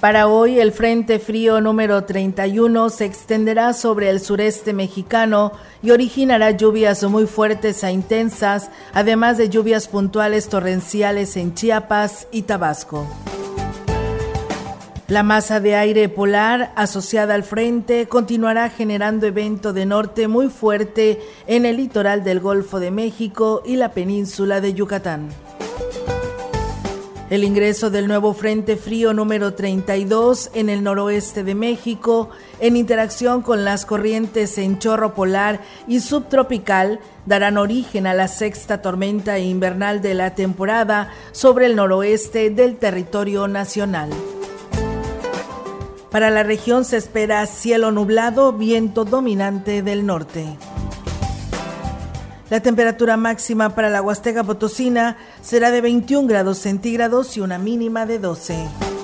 Para hoy, el Frente Frío número 31 se extenderá sobre el sureste mexicano y originará lluvias muy fuertes e intensas, además de lluvias puntuales torrenciales en Chiapas y Tabasco. La masa de aire polar asociada al frente continuará generando evento de norte muy fuerte en el litoral del Golfo de México y la península de Yucatán. El ingreso del nuevo Frente Frío número 32 en el noroeste de México, en interacción con las corrientes en chorro polar y subtropical, darán origen a la sexta tormenta invernal de la temporada sobre el noroeste del territorio nacional. Para la región se espera cielo nublado, viento dominante del norte. La temperatura máxima para la Huasteca Potosina será de 21 grados centígrados y una mínima de 12.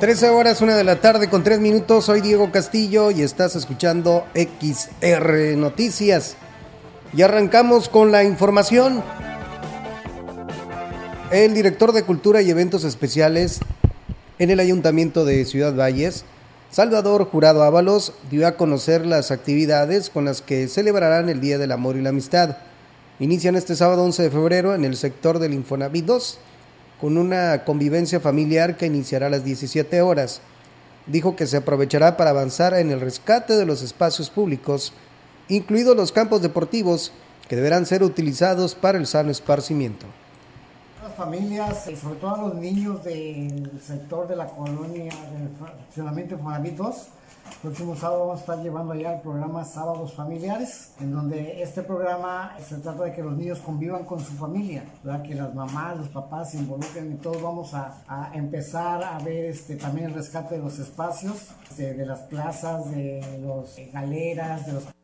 Trece horas, una de la tarde con tres minutos. Soy Diego Castillo y estás escuchando XR Noticias. Y arrancamos con la información. El director de Cultura y Eventos Especiales en el Ayuntamiento de Ciudad Valles, Salvador Jurado Ábalos, dio a conocer las actividades con las que celebrarán el Día del Amor y la Amistad. Inician este sábado 11 de febrero en el sector del Infonavit 2 con una convivencia familiar que iniciará a las 17 horas. Dijo que se aprovechará para avanzar en el rescate de los espacios públicos, incluidos los campos deportivos, que deberán ser utilizados para el sano esparcimiento. Las familias, sobre todo los niños del sector de la colonia del funcionamiento de 2, próximo sábado vamos a estar llevando allá el programa Sábados Familiares, en donde este programa se trata de que los niños convivan con su familia, que las mamás, los papás se involucren y todos vamos a, empezar a ver este, también el rescate de los espacios, de, de las plazas, de las galeras, de los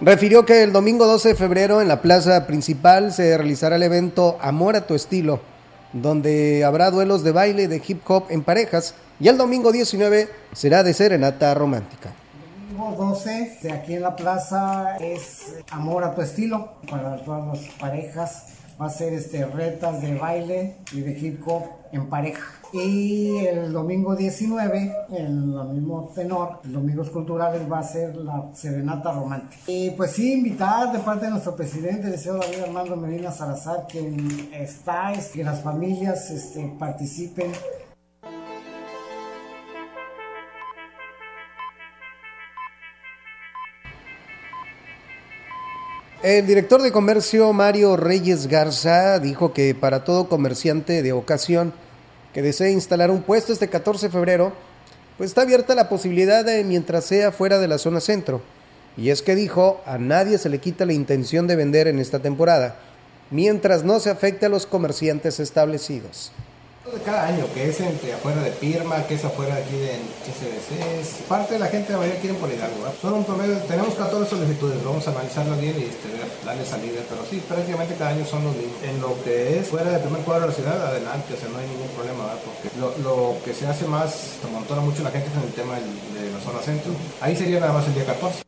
Refirió que el domingo 12 de febrero en la plaza principal se realizará el evento Amor a tu estilo, donde habrá duelos de baile de hip hop en parejas, y el domingo 19 será de serenata romántica. Domingo 12, aquí en la plaza, es Amor a tu estilo para todas las parejas. Va a ser este, retas de baile y de hip hop en pareja. Y el domingo 19, en el mismo tenor, Domingos Culturales va a ser la Serenata Romántica. Y pues sí, invitar de parte de nuestro presidente, el señor David Armando Medina Salazar, quien está, es que las familias este, participen El director de comercio Mario Reyes Garza dijo que para todo comerciante de ocasión que desee instalar un puesto este 14 de febrero, pues está abierta la posibilidad de mientras sea fuera de la zona centro. Y es que dijo, a nadie se le quita la intención de vender en esta temporada, mientras no se afecte a los comerciantes establecidos de cada año, que es entre afuera de Pirma, que es afuera de aquí de HCBC. Parte de la gente de mayoría quieren por Hidalgo. Son un promedio, tenemos 14 solicitudes, vamos a analizarlo bien y este, darle salida, pero sí, prácticamente cada año son los mismos. En lo que es fuera del primer cuadro de la ciudad, adelante, o sea, no hay ningún problema, porque lo, lo, que se hace más, se montona mucho la gente en el tema de la zona centro. Ahí sería nada más el día 14.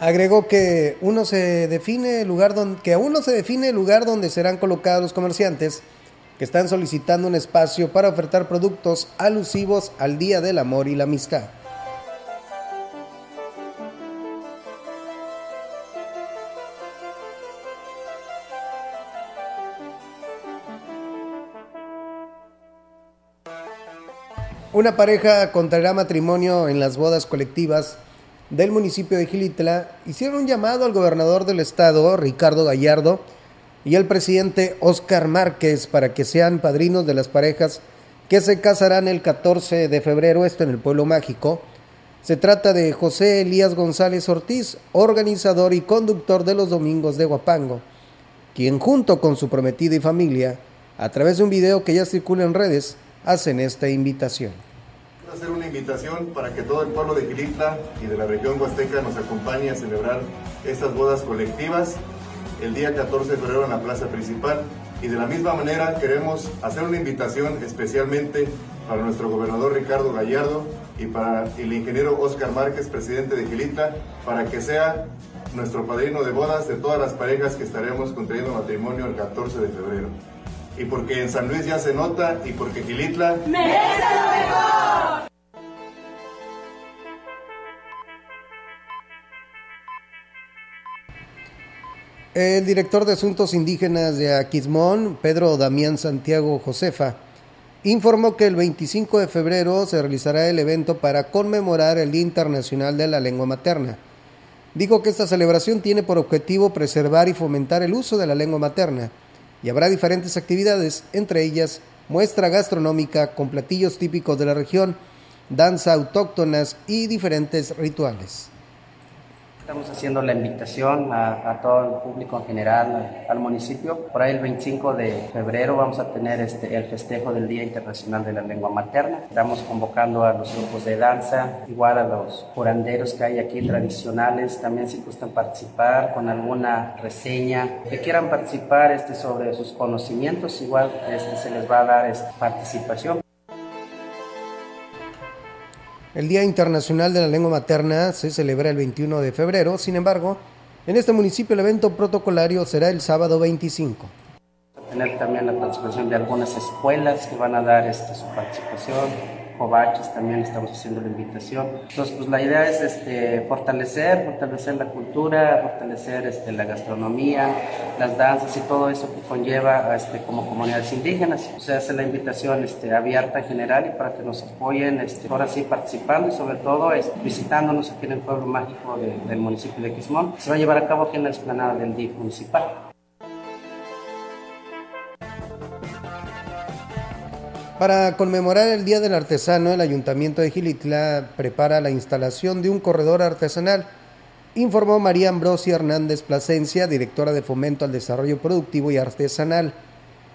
Agregó que uno se define el lugar donde, que aún no se define el lugar donde serán colocados los comerciantes que están solicitando un espacio para ofertar productos alusivos al Día del Amor y la Amistad. Una pareja contraerá matrimonio en las bodas colectivas del municipio de Gilitla hicieron un llamado al gobernador del estado, Ricardo Gallardo, y el presidente Oscar Márquez para que sean padrinos de las parejas que se casarán el 14 de febrero, esto en el Pueblo Mágico. Se trata de José Elías González Ortiz, organizador y conductor de los Domingos de Guapango, quien junto con su prometida y familia, a través de un video que ya circula en redes, hacen esta invitación. Quiero hacer una invitación para que todo el pueblo de Quilitla y de la región huasteca nos acompañe a celebrar estas bodas colectivas el día 14 de febrero en la plaza principal. Y de la misma manera queremos hacer una invitación especialmente para nuestro gobernador Ricardo Gallardo y para el ingeniero Oscar Márquez, presidente de Gilitla, para que sea nuestro padrino de bodas de todas las parejas que estaremos contrayendo matrimonio el 14 de febrero. Y porque en San Luis ya se nota y porque Gilitla merece lo mejor. El director de Asuntos Indígenas de Aquismón, Pedro Damián Santiago Josefa, informó que el 25 de febrero se realizará el evento para conmemorar el Día Internacional de la Lengua Materna. Dijo que esta celebración tiene por objetivo preservar y fomentar el uso de la lengua materna y habrá diferentes actividades, entre ellas muestra gastronómica con platillos típicos de la región, danza autóctonas y diferentes rituales. Estamos haciendo la invitación a, todo el público en general, al municipio. Por ahí el 25 de febrero vamos a tener este, el festejo del Día Internacional de la Lengua Materna. Estamos convocando a los grupos de danza, igual a los curanderos que hay aquí tradicionales, también si gustan participar con alguna reseña, que quieran participar este, sobre sus conocimientos, igual este, se les va a dar esta participación. El Día Internacional de la Lengua Materna se celebra el 21 de febrero, sin embargo, en este municipio el evento protocolario será el sábado 25. Tener también la participación de algunas escuelas que van a dar esta, su participación Covaches también estamos haciendo la invitación. Entonces, pues la idea es este, fortalecer, fortalecer la cultura, fortalecer este, la gastronomía, las danzas y todo eso que conlleva este, como comunidades indígenas. O sea, hace la invitación este, abierta en general y para que nos apoyen, este, ahora sí participando y sobre todo este, visitándonos aquí en el pueblo mágico del municipio de Quismón. Se va a llevar a cabo aquí en la explanada del DIF municipal. Para conmemorar el Día del Artesano, el Ayuntamiento de Gilitla prepara la instalación de un corredor artesanal, informó María Ambrosia Hernández Plasencia, directora de Fomento al Desarrollo Productivo y Artesanal.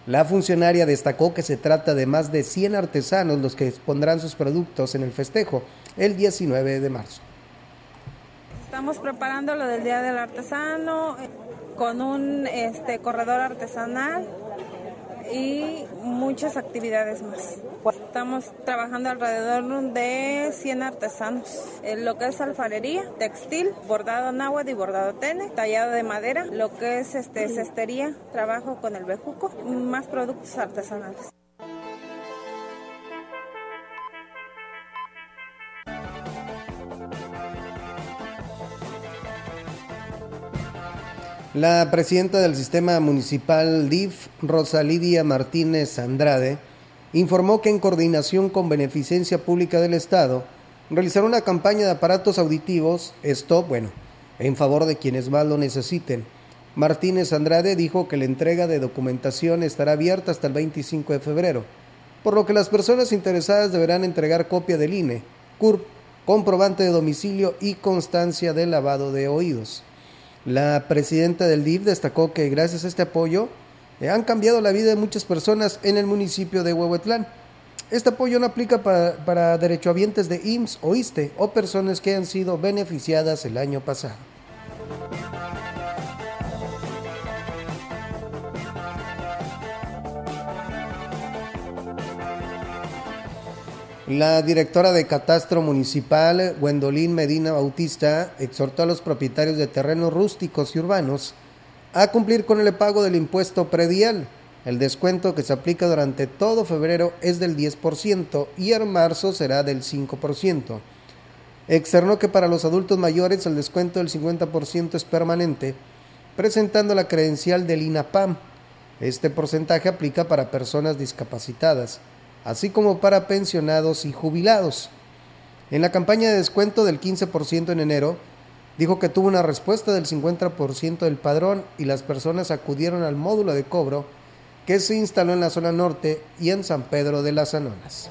La funcionaria destacó que se trata de más de 100 artesanos los que expondrán sus productos en el festejo el 19 de marzo. Estamos preparando lo del Día del Artesano eh, con un este, corredor artesanal y muchas actividades más. Estamos trabajando alrededor de 100 artesanos, en lo que es alfarería, textil, bordado náhuatl y bordado tene, tallado de madera, lo que es este cestería, trabajo con el bejuco, más productos artesanales. La presidenta del sistema municipal DIF, Rosa Lidia Martínez Andrade, informó que en coordinación con Beneficencia Pública del Estado, realizará una campaña de aparatos auditivos, esto, bueno, en favor de quienes más lo necesiten. Martínez Andrade dijo que la entrega de documentación estará abierta hasta el 25 de febrero, por lo que las personas interesadas deberán entregar copia del INE, CURP, comprobante de domicilio y constancia de lavado de oídos. La presidenta del DIF destacó que gracias a este apoyo eh, han cambiado la vida de muchas personas en el municipio de Huehuetlán. Este apoyo no aplica para, para derechohabientes de IMSS o ISTE o personas que han sido beneficiadas el año pasado. La directora de Catastro Municipal, Gwendolyn Medina Bautista, exhortó a los propietarios de terrenos rústicos y urbanos a cumplir con el pago del impuesto predial. El descuento que se aplica durante todo febrero es del 10% y en marzo será del 5%. Externó que para los adultos mayores el descuento del 50% es permanente, presentando la credencial del INAPAM. Este porcentaje aplica para personas discapacitadas así como para pensionados y jubilados. En la campaña de descuento del 15% en enero, dijo que tuvo una respuesta del 50% del padrón y las personas acudieron al módulo de cobro que se instaló en la zona norte y en San Pedro de las Anonas.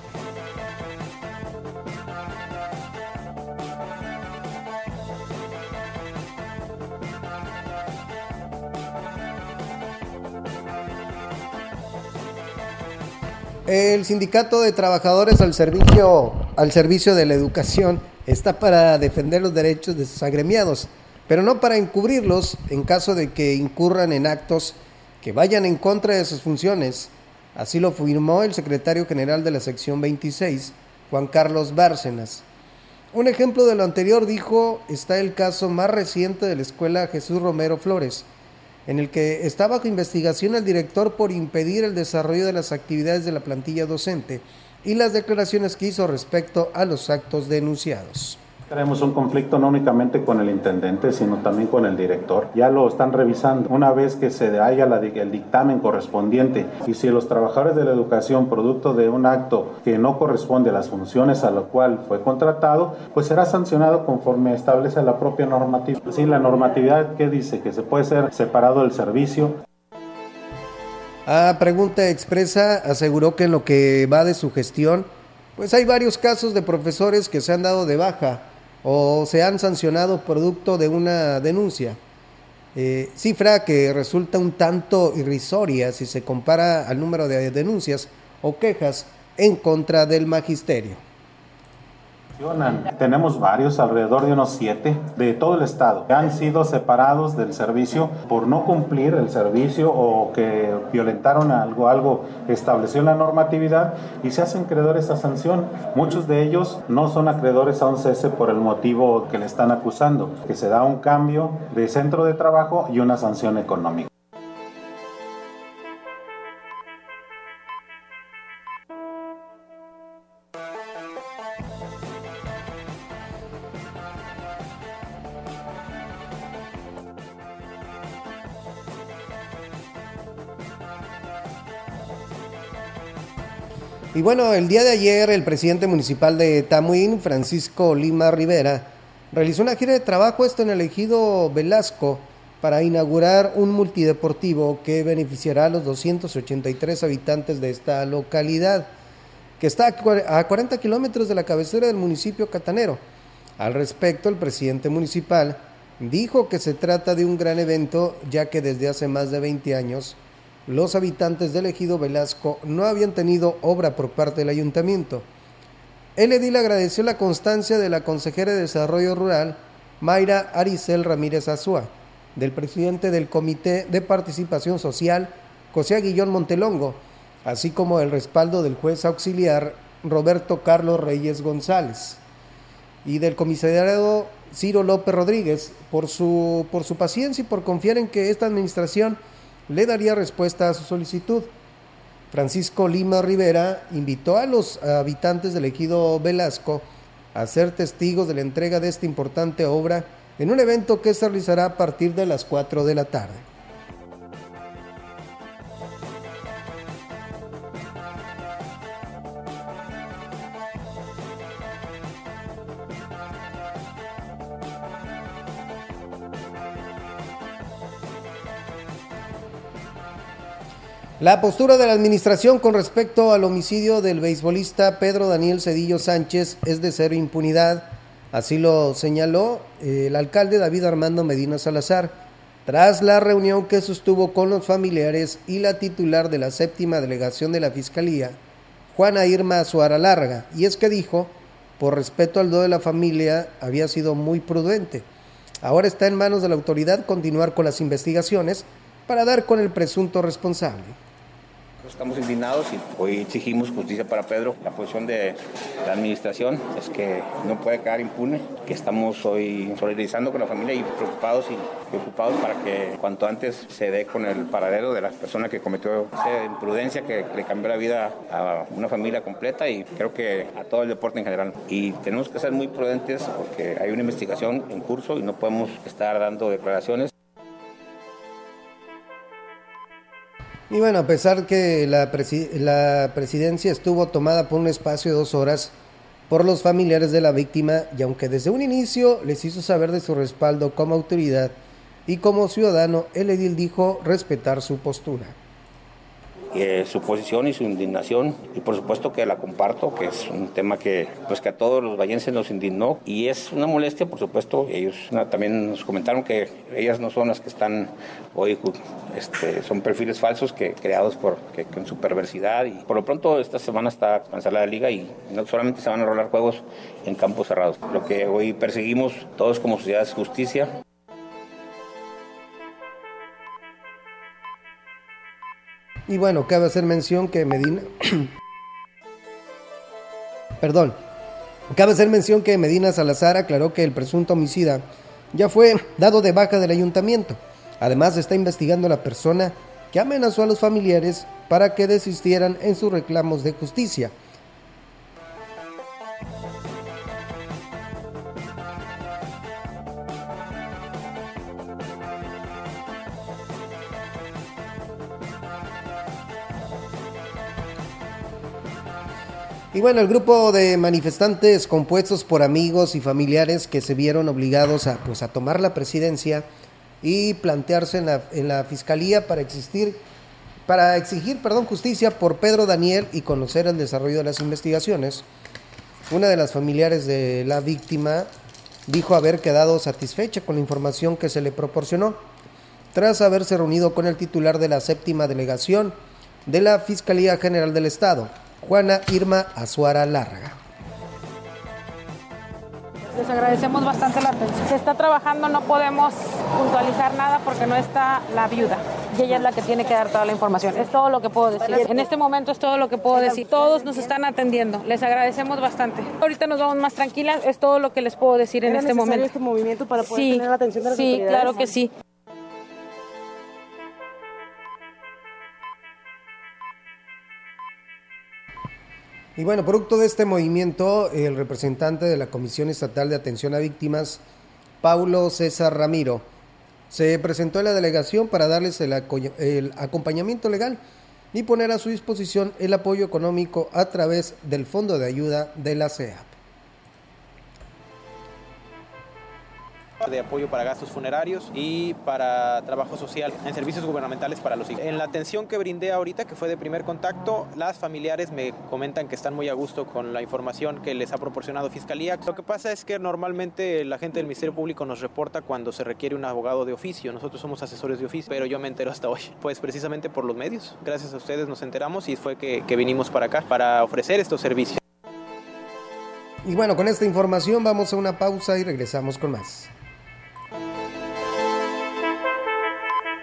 El sindicato de trabajadores al servicio, al servicio de la educación está para defender los derechos de sus agremiados, pero no para encubrirlos en caso de que incurran en actos que vayan en contra de sus funciones. Así lo firmó el secretario general de la sección 26, Juan Carlos Bárcenas. Un ejemplo de lo anterior, dijo, está el caso más reciente de la escuela Jesús Romero Flores, en el que está bajo investigación el director por impedir el desarrollo de las actividades de la plantilla docente y las declaraciones que hizo respecto a los actos denunciados. Tenemos un conflicto no únicamente con el intendente, sino también con el director. Ya lo están revisando. Una vez que se haya el dictamen correspondiente y si los trabajadores de la educación, producto de un acto que no corresponde a las funciones a lo cual fue contratado, pues será sancionado conforme establece la propia normativa. Sí, la normatividad que dice que se puede ser separado el servicio. A pregunta expresa, aseguró que en lo que va de su gestión, pues hay varios casos de profesores que se han dado de baja o se han sancionado producto de una denuncia. Eh, cifra que resulta un tanto irrisoria si se compara al número de denuncias o quejas en contra del magisterio. Tenemos varios, alrededor de unos siete, de todo el estado, han sido separados del servicio por no cumplir el servicio o que violentaron algo, algo estableció la normatividad y se hacen acreedores a sanción. Muchos de ellos no son acreedores a un cese por el motivo que le están acusando, que se da un cambio de centro de trabajo y una sanción económica. Bueno, el día de ayer el presidente municipal de Tamuín, Francisco Lima Rivera, realizó una gira de trabajo esto en el ejido Velasco para inaugurar un multideportivo que beneficiará a los 283 habitantes de esta localidad, que está a 40 kilómetros de la cabecera del municipio catanero. Al respecto, el presidente municipal dijo que se trata de un gran evento, ya que desde hace más de 20 años los habitantes del ejido Velasco no habían tenido obra por parte del ayuntamiento. El edil agradeció la constancia de la consejera de Desarrollo Rural, Mayra Aricel Ramírez Azúa, del presidente del Comité de Participación Social, José Aguillón Montelongo, así como el respaldo del juez auxiliar Roberto Carlos Reyes González y del comisariado Ciro López Rodríguez por su, por su paciencia y por confiar en que esta administración le daría respuesta a su solicitud. Francisco Lima Rivera invitó a los habitantes del ejido Velasco a ser testigos de la entrega de esta importante obra en un evento que se realizará a partir de las 4 de la tarde. La postura de la administración con respecto al homicidio del beisbolista Pedro Daniel Cedillo Sánchez es de cero impunidad. Así lo señaló eh, el alcalde David Armando Medina Salazar tras la reunión que sostuvo con los familiares y la titular de la séptima delegación de la Fiscalía, Juana Irma Suara Larga. Y es que dijo, por respeto al do de la familia, había sido muy prudente. Ahora está en manos de la autoridad continuar con las investigaciones para dar con el presunto responsable. Estamos indignados y hoy exigimos justicia para Pedro. La posición de la administración es que no puede quedar impune, que estamos hoy solidarizando con la familia y preocupados y preocupados para que cuanto antes se dé con el paradero de la persona que cometió esa imprudencia que le cambió la vida a una familia completa y creo que a todo el deporte en general. Y tenemos que ser muy prudentes porque hay una investigación en curso y no podemos estar dando declaraciones. Y bueno, a pesar que la, la, presidencia estuvo tomada por un espacio de dos horas por los familiares de la víctima y aunque desde un inicio les hizo saber de su respaldo como autoridad y como ciudadano, el edil dijo respetar su postura. Eh, su posición y su indignación y por supuesto que la comparto, que es un tema que pues que a todos los vallenses nos indignó y es una molestia, por supuesto, ellos también nos comentaron que ellas no son las que están hoy, este, son perfiles falsos que creados por que, con su perversidad y por lo pronto esta semana está cancelada la liga y no solamente se van a rolar juegos en campos cerrados. Lo que hoy perseguimos todos como sociedad es justicia. Y bueno, cabe hacer mención que Medina... Perdón. Cabe hacer mención que Medina Salazar aclaró que el presunto homicida ya fue dado de baja del ayuntamiento. Además está investigando a la persona que amenazó a los familiares para que desistieran en sus reclamos de justicia. Y bueno, el grupo de manifestantes compuestos por amigos y familiares que se vieron obligados a, pues, a tomar la presidencia y plantearse en la, en la fiscalía para existir para exigir perdón, justicia por Pedro Daniel y conocer el desarrollo de las investigaciones. Una de las familiares de la víctima dijo haber quedado satisfecha con la información que se le proporcionó tras haberse reunido con el titular de la séptima delegación de la Fiscalía General del Estado, Juana Irma Azuara Larga. Les agradecemos bastante la atención. Se está trabajando, no podemos puntualizar nada porque no está la viuda. Y ella es la que tiene que dar toda la información. Es todo lo que puedo decir. En este momento es todo lo que puedo decir. Todos nos están atendiendo. Les agradecemos bastante. Ahorita nos vamos más tranquilas. Es todo lo que les puedo decir en este momento. este movimiento para poder sí, tener la atención de las Sí, claro que sí. Y bueno, producto de este movimiento, el representante de la Comisión Estatal de Atención a Víctimas, Paulo César Ramiro, se presentó a la delegación para darles el, el, acompañamiento legal y poner a su disposición el apoyo económico a través del Fondo de Ayuda de la CEAP. De apoyo para gastos funerarios y para trabajo social en servicios gubernamentales para los hijos. En la atención que brindé ahorita, que fue de primer contacto, las familiares me comentan que están muy a gusto con la información que les ha proporcionado Fiscalía. Lo que pasa es que normalmente la gente del Ministerio Público nos reporta cuando se requiere un abogado de oficio. Nosotros somos asesores de oficio, pero yo me entero hasta hoy. Pues precisamente por los medios. Gracias a ustedes nos enteramos y fue que, que vinimos para acá para ofrecer estos servicios. Y bueno, con esta información vamos a una pausa y regresamos con más.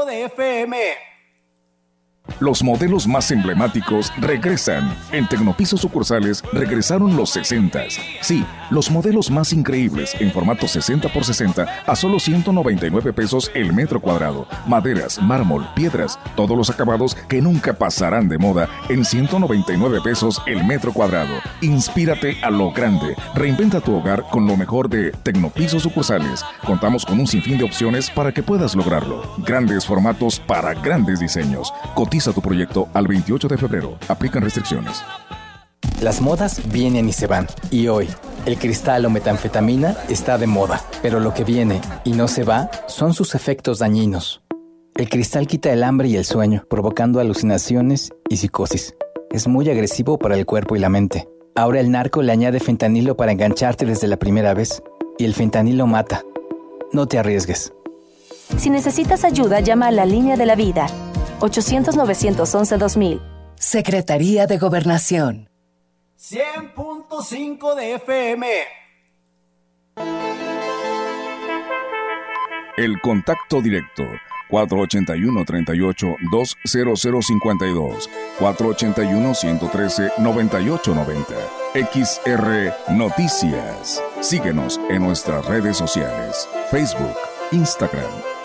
de FM. Los modelos más emblemáticos regresan. En Tecnopiso sucursales regresaron los 60. Sí, los modelos más increíbles en formato 60 x 60 a solo 199 pesos el metro cuadrado. Maderas, mármol, piedras, todos los acabados que nunca pasarán de moda en 199 pesos el metro cuadrado. Inspírate a lo grande. Reinventa tu hogar con lo mejor de Tecnopiso sucursales. Contamos con un sinfín de opciones para que puedas lograrlo. Grandes formatos para grandes diseños. Cotiza tu proyecto al 28 de febrero. Aplican restricciones. Las modas vienen y se van. Y hoy, el cristal o metanfetamina está de moda. Pero lo que viene y no se va son sus efectos dañinos. El cristal quita el hambre y el sueño, provocando alucinaciones y psicosis. Es muy agresivo para el cuerpo y la mente. Ahora el narco le añade fentanilo para engancharte desde la primera vez. Y el fentanilo mata. No te arriesgues. Si necesitas ayuda, llama a la línea de la vida 800-911-2000. Secretaría de Gobernación. 100.5 de FM. El contacto directo 481-38-20052, 481-113-9890. XR Noticias. Síguenos en nuestras redes sociales, Facebook, Instagram,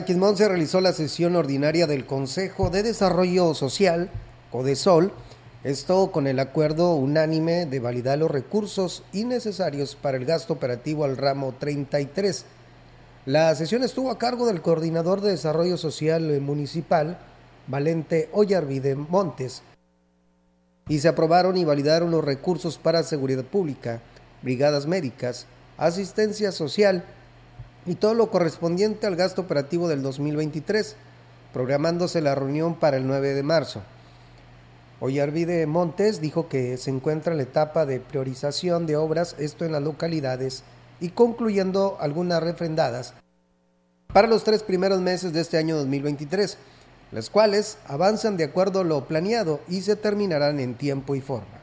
Aquismón se realizó la sesión ordinaria del Consejo de Desarrollo Social, CODESOL, esto con el acuerdo unánime de validar los recursos innecesarios para el gasto operativo al ramo 33. La sesión estuvo a cargo del coordinador de Desarrollo Social Municipal, Valente Ollarvide Montes, y se aprobaron y validaron los recursos para seguridad pública, brigadas médicas, asistencia social, y todo lo correspondiente al gasto operativo del 2023, programándose la reunión para el 9 de marzo. Ollarvide Montes dijo que se encuentra en la etapa de priorización de obras, esto en las localidades, y concluyendo algunas refrendadas para los tres primeros meses de este año 2023, las cuales avanzan de acuerdo a lo planeado y se terminarán en tiempo y forma.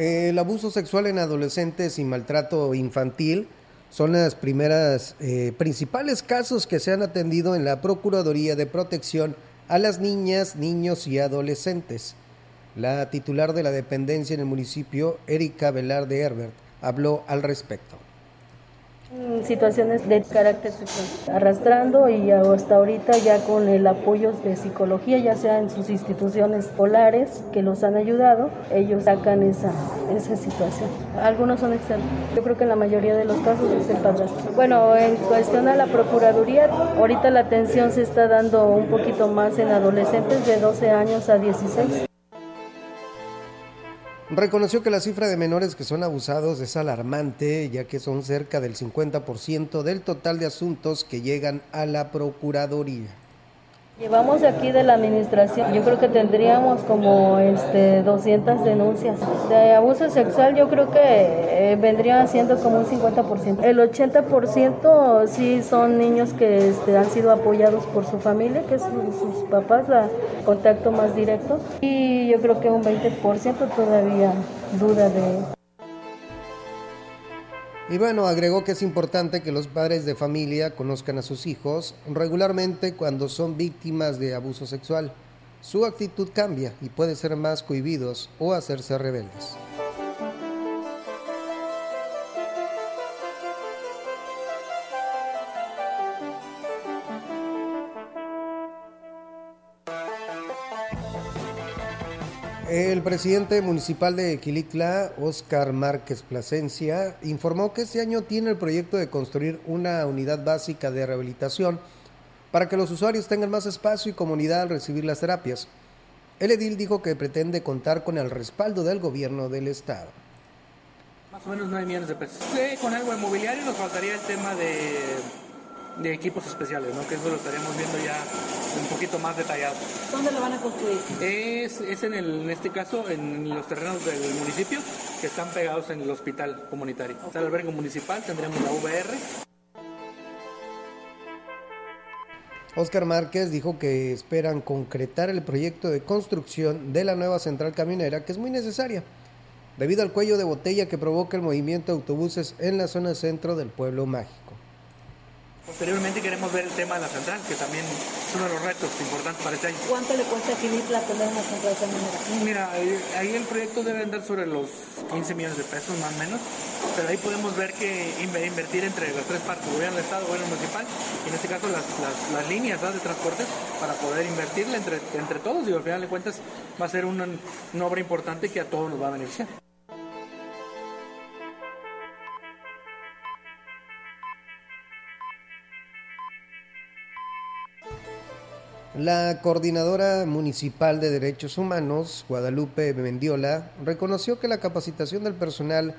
El abuso sexual en adolescentes y maltrato infantil son las primeras eh, principales casos que se han atendido en la Procuraduría de Protección a las niñas, niños y adolescentes. La titular de la dependencia en el municipio, Erika Velarde Herbert, habló al respecto situaciones de carácter sexual, arrastrando y hasta ahorita ya con el apoyo de psicología, ya sea en sus instituciones escolares que los han ayudado, ellos sacan esa, esa situación. Algunos son externos. Yo creo que en la mayoría de los casos es el padrastro. Bueno, en cuestión a la Procuraduría, ahorita la atención se está dando un poquito más en adolescentes de 12 años a 16 reconoció que la cifra de menores que son abusados es alarmante, ya que son cerca del 50% del total de asuntos que llegan a la Procuraduría. Llevamos aquí de la administración, yo creo que tendríamos como este 200 denuncias. De abuso sexual yo creo que eh, vendría siendo como un 50%. El 80% sí son niños que este, han sido apoyados por su familia, que es sus papás, la contacto más directo. Y yo creo que un 20% todavía duda de Y bueno, agregó que es importante que los padres de familia conozcan a sus hijos regularmente cuando son víctimas de abuso sexual. Su actitud cambia y puede ser más cohibidos o hacerse rebeldes. El presidente municipal de Quilitla, Oscar Márquez Plasencia, informó que este año tiene el proyecto de construir una unidad básica de rehabilitación para que los usuarios tengan más espacio y comunidad al recibir las terapias. El edil dijo que pretende contar con el respaldo del gobierno del estado. Más o menos 9 millones de pesos. Sí, con algo inmobiliario nos faltaría el tema de, de equipos especiales, ¿no? que eso lo estaríamos viendo ya un poquito más detallado. ¿Dónde lo van a construir? Es, es en, el, en este caso en los terrenos del municipio que están pegados en el hospital comunitario. Está el albergue municipal, tendremos la VR. Oscar Márquez dijo que esperan concretar el proyecto de construcción de la nueva central camionera que es muy necesaria debido al cuello de botella que provoca el movimiento de autobuses en la zona centro del pueblo mágico. Posteriormente queremos ver el tema de la central, que también es uno de los retos importantes para este año. ¿Cuánto le cuesta a Quilitla tener una central camionera? Mira, ahí el proyecto debe andar sobre los 15 millones de pesos más o menos, pero ahí podemos ver que invertir entre las tres partes, gobierno del Estado, gobierno municipal, y en este caso las, las, las líneas de transportes, para poder invertirle entre, entre todos y al final de cuentas va a ser una, una obra importante que a todos nos va a beneficiar. La coordinadora municipal de derechos humanos, Guadalupe Mendiola, reconoció que la capacitación del personal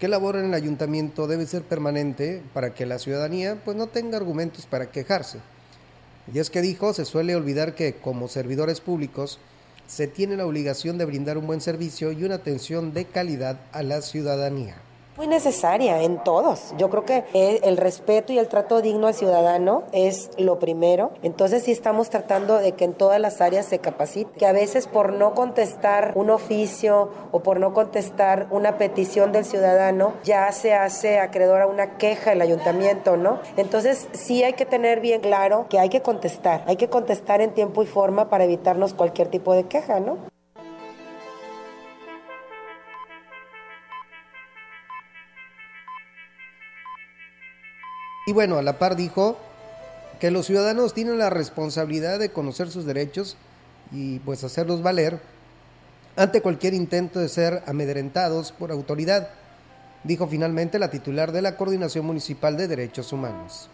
que labora en el ayuntamiento debe ser permanente para que la ciudadanía pues, no tenga argumentos para quejarse. Y es que dijo, se suele olvidar que como servidores públicos se tiene la obligación de brindar un buen servicio y una atención de calidad a la ciudadanía muy necesaria en todos. Yo creo que el respeto y el trato digno al ciudadano es lo primero. Entonces sí estamos tratando de que en todas las áreas se capacite, que a veces por no contestar un oficio o por no contestar una petición del ciudadano ya se hace acreedor a una queja el ayuntamiento, ¿no? Entonces sí hay que tener bien claro que hay que contestar, hay que contestar en tiempo y forma para evitarnos cualquier tipo de queja, ¿no? Y bueno, a la par dijo que los ciudadanos tienen la responsabilidad de conocer sus derechos y pues hacerlos valer ante cualquier intento de ser amedrentados por autoridad, dijo finalmente la titular de la Coordinación Municipal de Derechos Humanos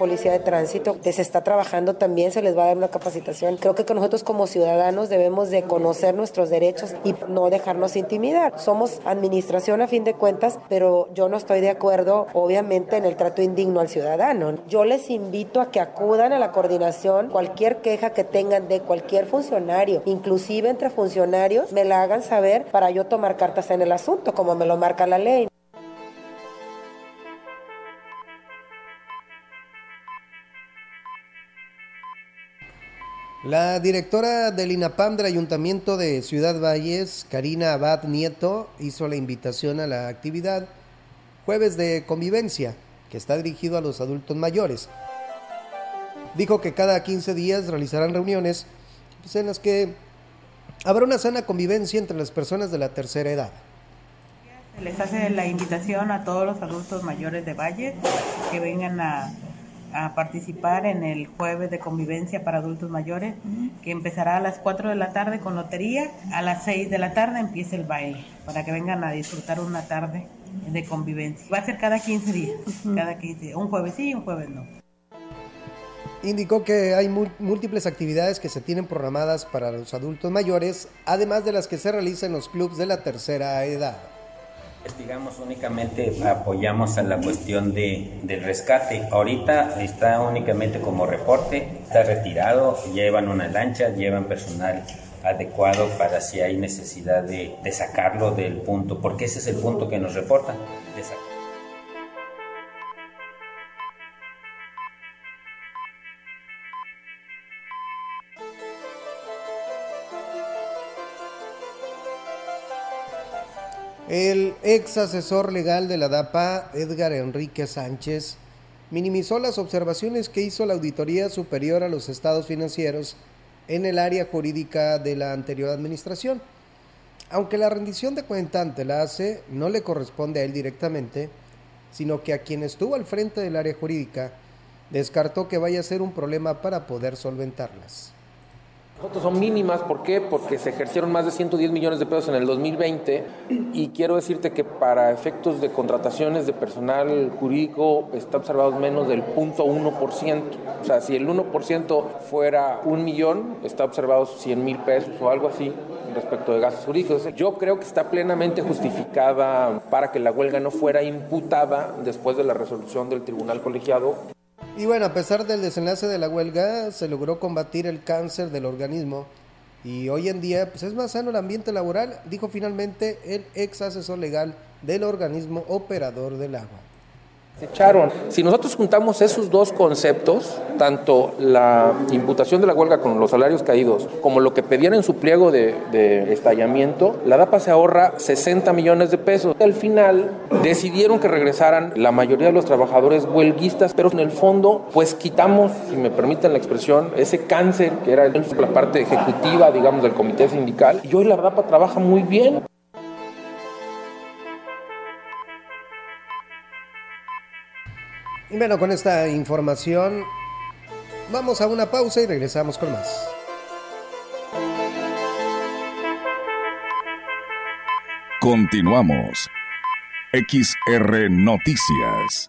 policía de tránsito, se está trabajando también, se les va a dar una capacitación. Creo que nosotros como ciudadanos debemos de conocer nuestros derechos y no dejarnos intimidar. Somos administración a fin de cuentas, pero yo no estoy de acuerdo, obviamente, en el trato indigno al ciudadano. Yo les invito a que acudan a la coordinación, cualquier queja que tengan de cualquier funcionario, inclusive entre funcionarios, me la hagan saber para yo tomar cartas en el asunto, como me lo marca la ley. La directora del INAPAM del Ayuntamiento de Ciudad Valles, Karina Abad Nieto, hizo la invitación a la actividad Jueves de Convivencia, que está dirigido a los adultos mayores. Dijo que cada 15 días realizarán reuniones pues, en las que habrá una sana convivencia entre las personas de la tercera edad. Les hace la invitación a todos los adultos mayores de Valles que vengan a a participar en el jueves de convivencia para adultos mayores, que empezará a las 4 de la tarde con lotería, a las 6 de la tarde empieza el baile, para que vengan a disfrutar una tarde de convivencia. Va a ser cada 15 días, cada 15 un jueves sí y un jueves no. Indicó que hay múltiples actividades que se tienen programadas para los adultos mayores, además de las que se realizan en los clubes de la tercera edad digamos únicamente apoyamos a la cuestión de, del rescate. Ahorita está únicamente como reporte, está retirado, llevan una lancha, llevan personal adecuado para si hay necesidad de, de sacarlo del punto, porque ese es el punto que nos reporta. El ex asesor legal de la DAPA, Edgar Enrique Sánchez, minimizó las observaciones que hizo la Auditoría Superior a los Estados Financieros en el área jurídica de la anterior administración. Aunque la rendición de cuenta ante la ACE no le corresponde a él directamente, sino que a quien estuvo al frente del área jurídica, descartó que vaya a ser un problema para poder solventarlas. Son mínimas, ¿por qué? Porque se ejercieron más de 110 millones de pesos en el 2020 y quiero decirte que para efectos de contrataciones de personal jurídico está observado menos del 0.1%. O sea, si el 1% fuera un millón, está observado 100 mil pesos o algo así respecto de gastos jurídicos. Yo creo que está plenamente justificada para que la huelga no fuera imputada después de la resolución del tribunal colegiado. Y bueno, a pesar del desenlace de la huelga, se logró combatir el cáncer del organismo. Y hoy en día pues es más sano el ambiente laboral, dijo finalmente el ex asesor legal del organismo operador del agua echaron. Si nosotros juntamos esos dos conceptos, tanto la imputación de la huelga con los salarios caídos, como lo que pedían en su pliego de, estallamiento, la DAPA se ahorra 60 millones de pesos. Al final decidieron que regresaran la mayoría de los trabajadores huelguistas, pero en el fondo, pues quitamos, si me permiten la expresión, ese cáncer que era la parte ejecutiva, digamos, del comité sindical. Y hoy la DAPA trabaja muy bien. Y bueno, con esta información vamos a una pausa y regresamos con más. Continuamos. XR Noticias.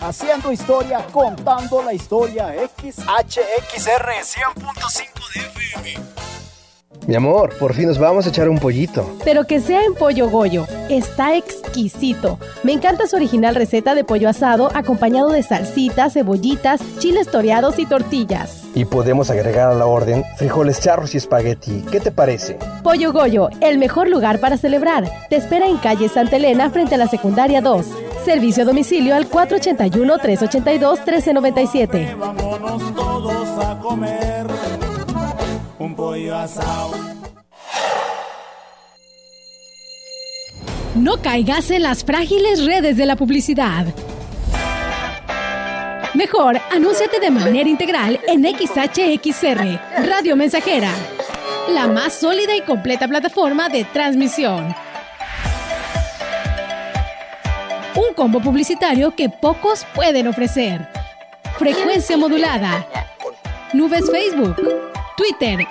haciendo historia, contando la historia. XHXR 100.5 de FM. Mi amor, por fin nos vamos a echar un pollito. Pero que sea en pollo goyo. Está exquisito. Me encanta su original receta de pollo asado acompañado de salsitas, cebollitas, chiles toreados y tortillas. Y podemos agregar a la orden frijoles charros y espagueti. ¿Qué te parece? Pollo Goyo, el mejor lugar para celebrar. Te espera en calle Santa Elena frente a la secundaria 2. Servicio a domicilio al 481-382-1397. Vámonos todos a comer un pollo asado. No caigas en las frágiles redes de la publicidad. Mejor, anúnciate de manera integral en XHXR, Radio Mensajera, la más sólida y completa plataforma de transmisión. Un combo publicitario que pocos pueden ofrecer. Frecuencia modulada. Nubes Facebook, Twitter,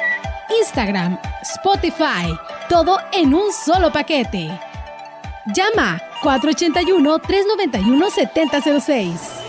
Instagram, Spotify. Todo en un solo paquete. Llama 481-391-7006.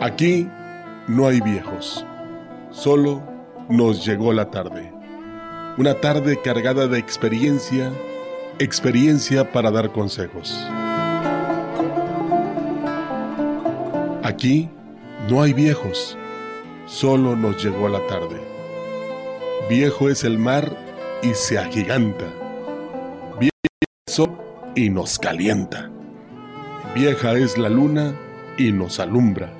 Aquí no hay viejos, solo nos llegó la tarde. Una tarde cargada de experiencia, experiencia para dar consejos. Aquí no hay viejos, solo nos llegó la tarde. Viejo es el mar y se agiganta. Viejo es el sol y nos calienta. Vieja es la luna y nos alumbra.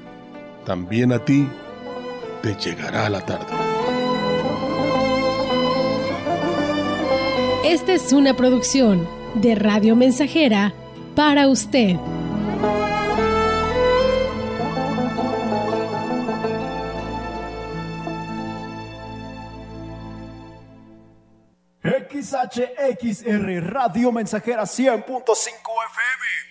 también a ti, te llegará la tarde. Esta es una producción de Radio Mensajera para usted. XHXR Radio Mensajera 100.5 FM.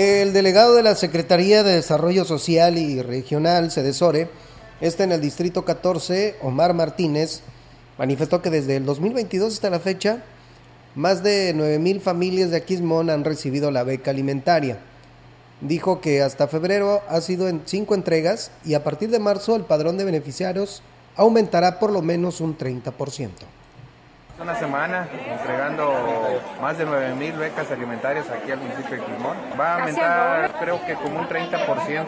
El delegado de la Secretaría de Desarrollo Social y Regional, Cedesore, este en el Distrito 14, Omar Martínez, manifestó que desde el 2022 hasta la fecha, más de 9.000 familias de Aquismón han recibido la beca alimentaria. Dijo que hasta febrero ha sido en cinco entregas y a partir de marzo el padrón de beneficiarios aumentará por lo menos un 30%. Una semana entregando más de 9 mil becas alimentarias aquí al municipio de Quimón. Va a aumentar creo que como un 30%.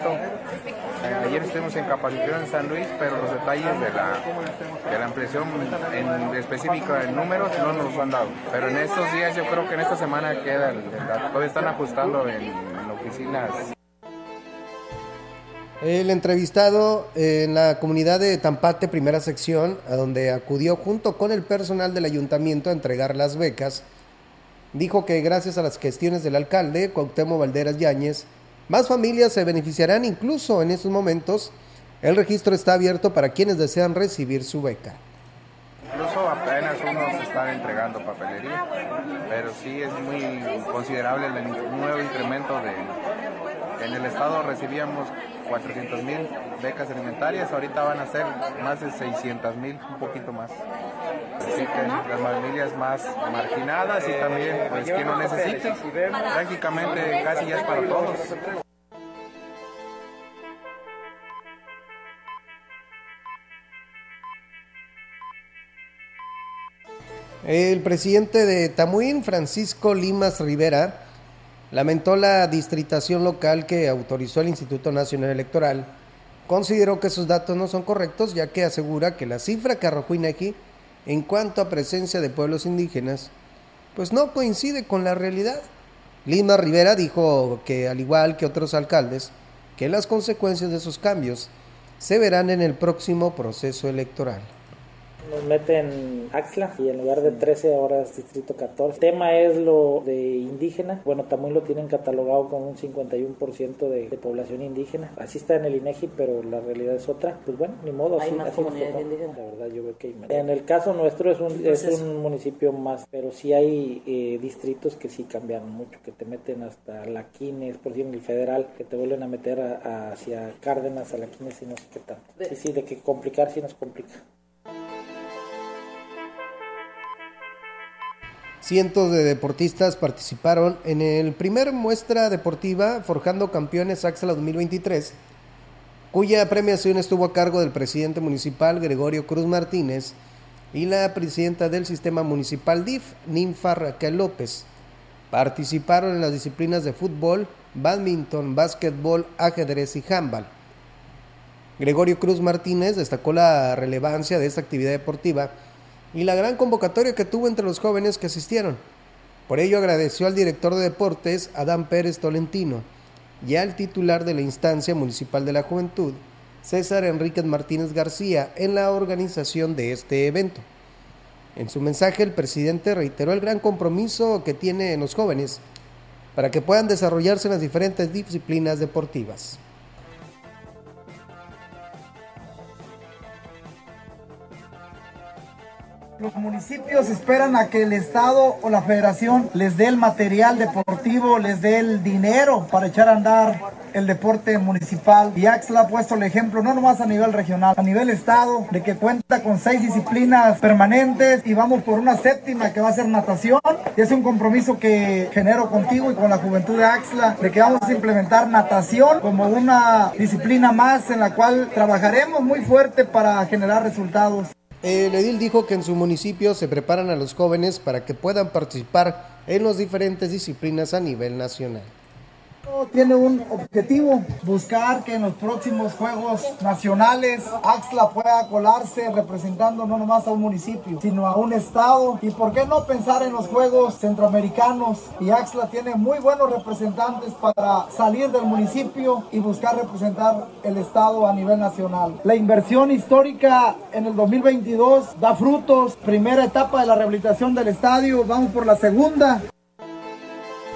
Eh, ayer estuvimos en capacitación en San Luis, pero los detalles de la, de la ampliación en específico en números no nos los han dado. Pero en estos días yo creo que en esta semana queda, todavía están ajustando en, en oficinas. El entrevistado en la comunidad de Tampate, primera sección, a donde acudió junto con el personal del ayuntamiento a entregar las becas, dijo que gracias a las gestiones del alcalde, Cuauhtémoc Valderas Yáñez, más familias se beneficiarán incluso en estos momentos. El registro está abierto para quienes desean recibir su beca. Incluso apenas unos están entregando papelería, pero sí es muy considerable el nuevo incremento de... En el estado recibíamos 400 mil becas alimentarias, ahorita van a ser más de 600 mil, un poquito más. Así que las familias más marginadas y también pues quien no necesita, prácticamente casi ya es para todos. El presidente de Tamuín, Francisco Limas Rivera, lamentó la distritación local que autorizó el Instituto Nacional Electoral. Consideró que sus datos no son correctos, ya que asegura que la cifra que arrojó INEGI en cuanto a presencia de pueblos indígenas, pues no coincide con la realidad. Lima Rivera dijo que, al igual que otros alcaldes, que las consecuencias de esos cambios se verán en el próximo proceso electoral. Nos meten Axla y en lugar de 13 horas Distrito 14. El tema es lo de indígena. Bueno, también lo tienen catalogado con un 51% de, de, población indígena. Así está en el INEGI, pero la realidad es otra. Pues bueno, ni modo. Hay así, más así comunidades indígenas. La verdad, yo veo que hay menos. En el caso nuestro es un, es un municipio más, pero sí hay eh, distritos que sí cambiaron mucho, que te meten hasta La Quines, por ejemplo, el federal, que te vuelven a meter a, a hacia Cárdenas, a La Quines y no sé qué tanto. Sí, sí, de que complicar sí nos complica. Cientos de deportistas participaron en el primer muestra deportiva Forjando Campeones Axla 2023, cuya premiación estuvo a cargo del presidente municipal Gregorio Cruz Martínez y la presidenta del sistema municipal DIF, Ninfa Raquel López. Participaron en las disciplinas de fútbol, badminton, básquetbol, ajedrez y handball. Gregorio Cruz Martínez destacó la relevancia de esta actividad deportiva y la gran convocatoria que tuvo entre los jóvenes que asistieron. Por ello agradeció al director de deportes, Adán Pérez Tolentino, y al titular de la instancia municipal de la juventud, César Enríquez Martínez García, en la organización de este evento. En su mensaje, el presidente reiteró el gran compromiso que tiene en los jóvenes para que puedan desarrollarse en las diferentes disciplinas deportivas. Los municipios esperan a que el Estado o la Federación les dé el material deportivo, les dé el dinero para echar a andar el deporte municipal. Y Axla ha puesto el ejemplo, no nomás a nivel regional, a nivel Estado, de que cuenta con seis disciplinas permanentes y vamos por una séptima que va a ser natación. Y es un compromiso que genero contigo y con la juventud de Axla, de que vamos a implementar natación como una disciplina más en la cual trabajaremos muy fuerte para generar resultados. El edil dijo que en su municipio se preparan a los jóvenes para que puedan participar en las diferentes disciplinas a nivel nacional. Tiene un objetivo, buscar que en los próximos Juegos Nacionales Axla pueda colarse representando no nomás a un municipio, sino a un estado. Y por qué no pensar en los Juegos Centroamericanos. Y Axla tiene muy buenos representantes para salir del municipio y buscar representar el estado a nivel nacional. La inversión histórica en el 2022 da frutos. Primera etapa de la rehabilitación del estadio, vamos por la segunda.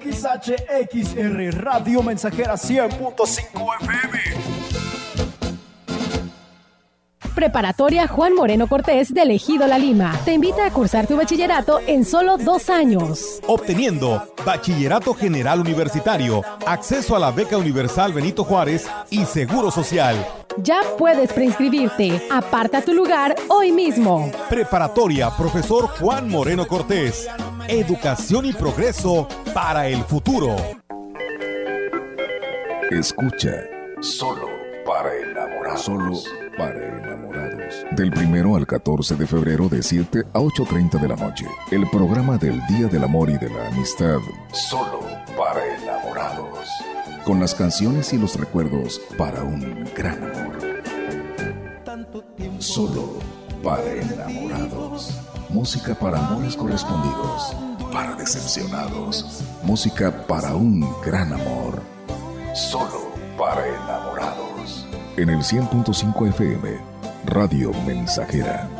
XHXR Radio Mensajera 100.5 FM. Preparatoria Juan Moreno Cortés de Ejido La Lima. Te invita a cursar tu bachillerato en solo dos años. Obteniendo Bachillerato General Universitario, acceso a la beca universal Benito Juárez y Seguro Social. Ya puedes preinscribirte. Aparta tu lugar hoy mismo. Preparatoria Profesor Juan Moreno Cortés. Educación y progreso para el futuro. Escucha solo para enamorados. Solo para enamorados. Del primero al 14 de febrero de 7 a 8.30 de la noche. El programa del Día del Amor y de la Amistad. Solo para enamorados. Con las canciones y los recuerdos para un gran amor. Solo para enamorados. Música para amores correspondidos. Para decepcionados. Música para un gran amor. Solo para enamorados. En el 100.5 FM, Radio Mensajera.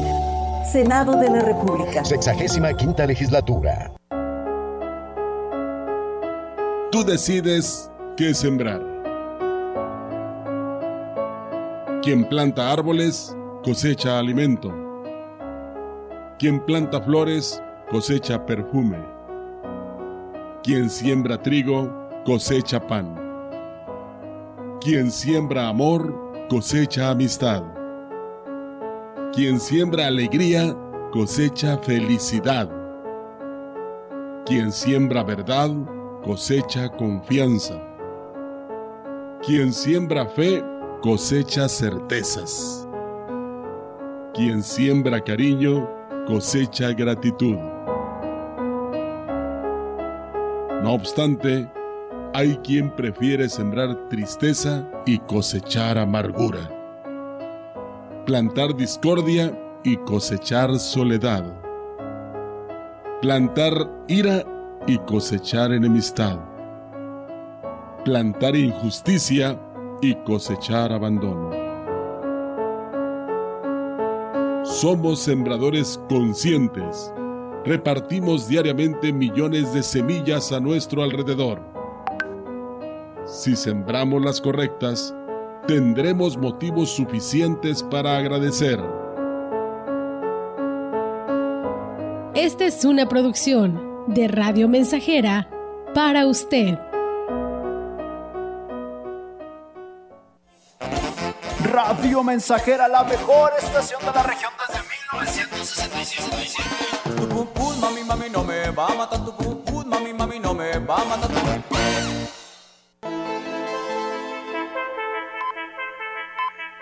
Senado de la República. Sexagésima quinta legislatura. Tú decides qué sembrar. Quien planta árboles cosecha alimento. Quien planta flores cosecha perfume. Quien siembra trigo cosecha pan. Quien siembra amor cosecha amistad. Quien siembra alegría, cosecha felicidad. Quien siembra verdad, cosecha confianza. Quien siembra fe, cosecha certezas. Quien siembra cariño, cosecha gratitud. No obstante, hay quien prefiere sembrar tristeza y cosechar amargura plantar discordia y cosechar soledad, plantar ira y cosechar enemistad, plantar injusticia y cosechar abandono. Somos sembradores conscientes. Repartimos diariamente millones de semillas a nuestro alrededor. Si sembramos las correctas, tendremos motivos suficientes para agradecer. Esta es una producción de Radio Mensajera para usted. Radio Mensajera, la mejor estación de la región desde 1967. Tu pum pum, mami, mami, no me va a matar. Tu pum pum, mami, mami, no me va a matar.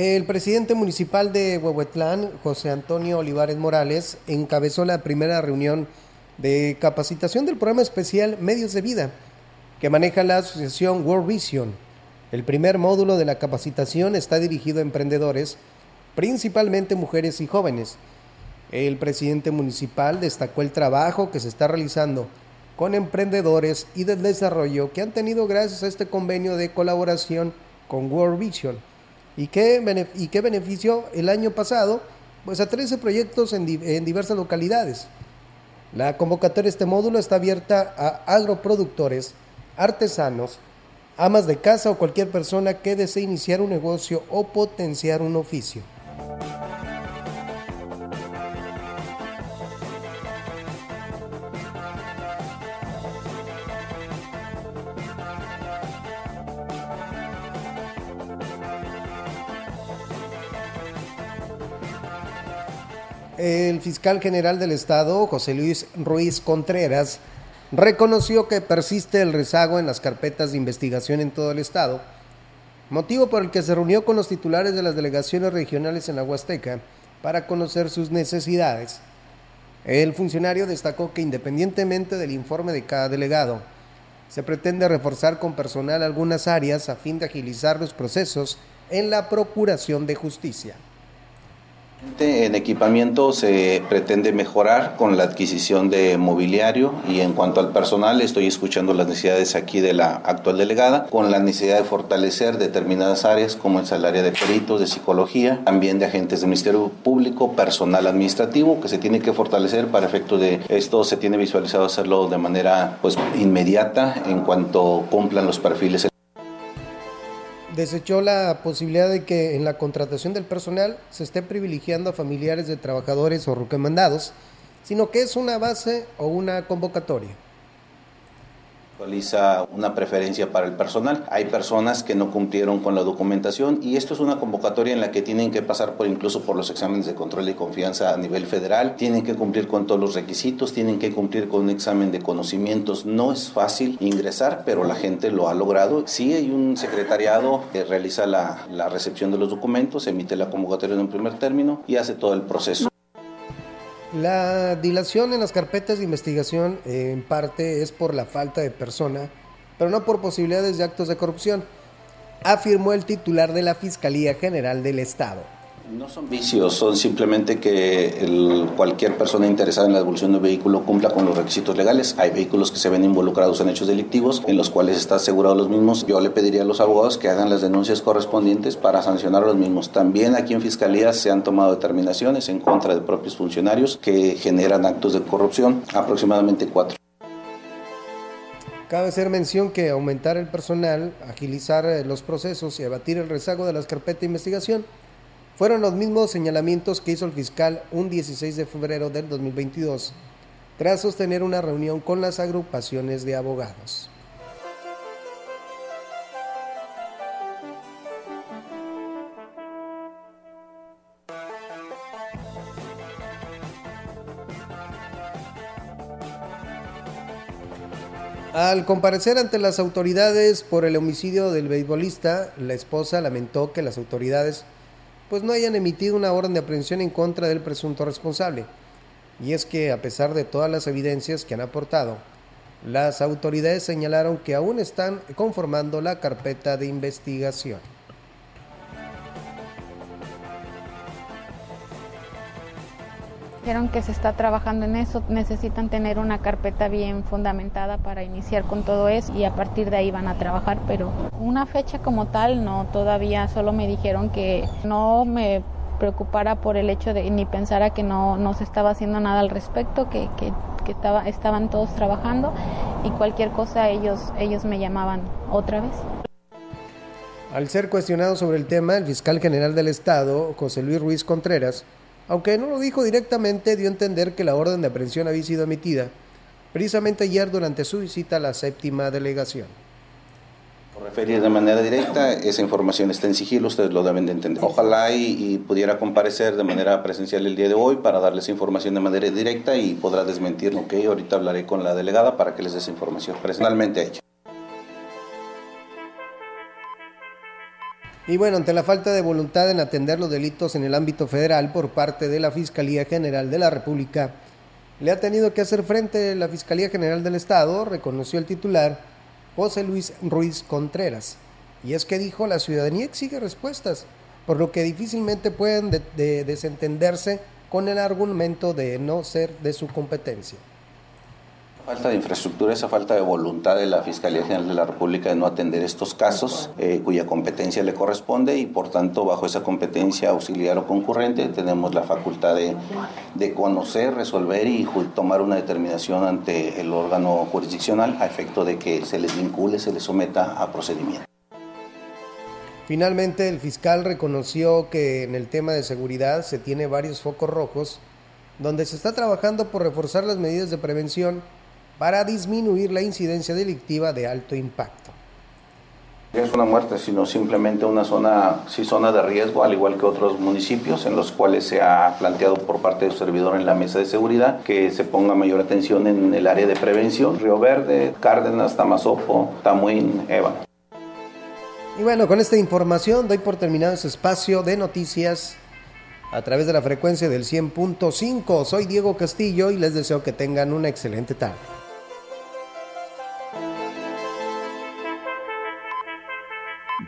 El presidente municipal de Huehuetlán, José Antonio Olivares Morales, encabezó la primera reunión de capacitación del programa especial Medios de Vida, que maneja la asociación World Vision. El primer módulo de la capacitación está dirigido a emprendedores, principalmente mujeres y jóvenes. El presidente municipal destacó el trabajo que se está realizando con emprendedores y del desarrollo que han tenido gracias a este convenio de colaboración con World Vision ¿Y qué, y qué benefició el año pasado? Pues a 13 proyectos en, en diversas localidades. La convocatoria de este módulo está abierta a agroproductores, artesanos, amas de casa o cualquier persona que desee iniciar un negocio o potenciar un oficio. El fiscal general del Estado, José Luis Ruiz Contreras, reconoció que persiste el rezago en las carpetas de investigación en todo el Estado, motivo por el que se reunió con los titulares de las delegaciones regionales en la Huasteca para conocer sus necesidades. El funcionario destacó que independientemente del informe de cada delegado, se pretende reforzar con personal algunas áreas a fin de agilizar los procesos en la procuración de justicia. En equipamiento se pretende mejorar con la adquisición de mobiliario y en cuanto al personal estoy escuchando las necesidades aquí de la actual delegada con la necesidad de fortalecer determinadas áreas como es el área de peritos, de psicología, también de agentes del Ministerio Público, personal administrativo que se tiene que fortalecer para efecto de esto se tiene visualizado hacerlo de manera pues inmediata en cuanto cumplan los perfiles desechó la posibilidad de que en la contratación del personal se esté privilegiando a familiares de trabajadores o recomendados, sino que es una base o una convocatoria. Realiza una preferencia para el personal. Hay personas que no cumplieron con la documentación y esto es una convocatoria en la que tienen que pasar por incluso por los exámenes de control y confianza a nivel federal, tienen que cumplir con todos los requisitos, tienen que cumplir con un examen de conocimientos. No es fácil ingresar, pero la gente lo ha logrado. Sí hay un secretariado que realiza la, la recepción de los documentos, emite la convocatoria en un primer término y hace todo el proceso. La dilación en las carpetas de investigación eh, en parte es por la falta de persona, pero no por posibilidades de actos de corrupción, afirmó el titular de la Fiscalía General del Estado. No son vicios, son simplemente que el, cualquier persona interesada en la devolución de un vehículo cumpla con los requisitos legales. Hay vehículos que se ven involucrados en hechos delictivos en los cuales está asegurado los mismos. Yo le pediría a los abogados que hagan las denuncias correspondientes para sancionar a los mismos. También aquí en Fiscalía se han tomado determinaciones en contra de propios funcionarios que generan actos de corrupción, aproximadamente cuatro. Cabe hacer mención que aumentar el personal, agilizar eh, los procesos y abatir el rezago de las carpetas de investigación fueron los mismos señalamientos que hizo el fiscal un 16 de febrero del 2022, tras sostener una reunión con las agrupaciones de abogados. Al comparecer ante las autoridades por el homicidio del beisbolista, la esposa lamentó que las autoridades pues no hayan emitido una orden de aprehensión en contra del presunto responsable. Y es que a pesar de todas las evidencias que han aportado, las autoridades señalaron que aún están conformando la carpeta de investigación. Dijeron que se está trabajando en eso, necesitan tener una carpeta bien fundamentada para iniciar con todo eso y a partir de ahí van a trabajar, pero una fecha como tal no, todavía solo me dijeron que no me preocupara por el hecho de ni pensara que no, no se estaba haciendo nada al respecto, que, que, que estaba, estaban todos trabajando y cualquier cosa ellos, ellos me llamaban otra vez. Al ser cuestionado sobre el tema, el fiscal general del Estado, José Luis Ruiz Contreras, aunque no lo dijo directamente, dio a entender que la orden de aprehensión había sido emitida precisamente ayer durante su visita a la séptima delegación. Por referir de manera directa, esa información está en sigilo, ustedes lo deben de entender. Ojalá y, pudiera comparecer de manera presencial el día de hoy para darles información de manera directa y podrá desmentir lo que ahorita hablaré con la delegada para que les des información personalmente a ella. Y bueno, ante la falta de voluntad en atender los delitos en el ámbito federal por parte de la Fiscalía General de la República, le ha tenido que hacer frente la Fiscalía General del Estado, reconoció el titular José Luis Ruiz Contreras. Y es que dijo, la ciudadanía exige respuestas, por lo que difícilmente pueden de de desentenderse con el argumento de no ser de su competencia falta de infraestructura, esa falta de voluntad de la Fiscalía General de la República de no atender estos casos, eh, cuya competencia le corresponde y por tanto bajo esa competencia auxiliar o concurrente tenemos la facultad de, de conocer, resolver y tomar una determinación ante el órgano jurisdiccional a efecto de que se les vincule, se les someta a procedimiento. Finalmente, el fiscal reconoció que en el tema de seguridad se tiene varios focos rojos donde se está trabajando por reforzar las medidas de prevención para disminuir la incidencia delictiva de alto impacto. No es una muerte, sino simplemente una zona, sí, zona de riesgo, al igual que otros municipios en los cuales se ha planteado por parte del servidor en la mesa de seguridad que se ponga mayor atención en el área de prevención. Río Verde, Cárdenas, Tamazopo, Tamuín, Eva. Y bueno, con esta información doy por terminado este espacio de noticias a través de la frecuencia del 100.5. Soy Diego Castillo y les deseo que tengan una excelente tarde.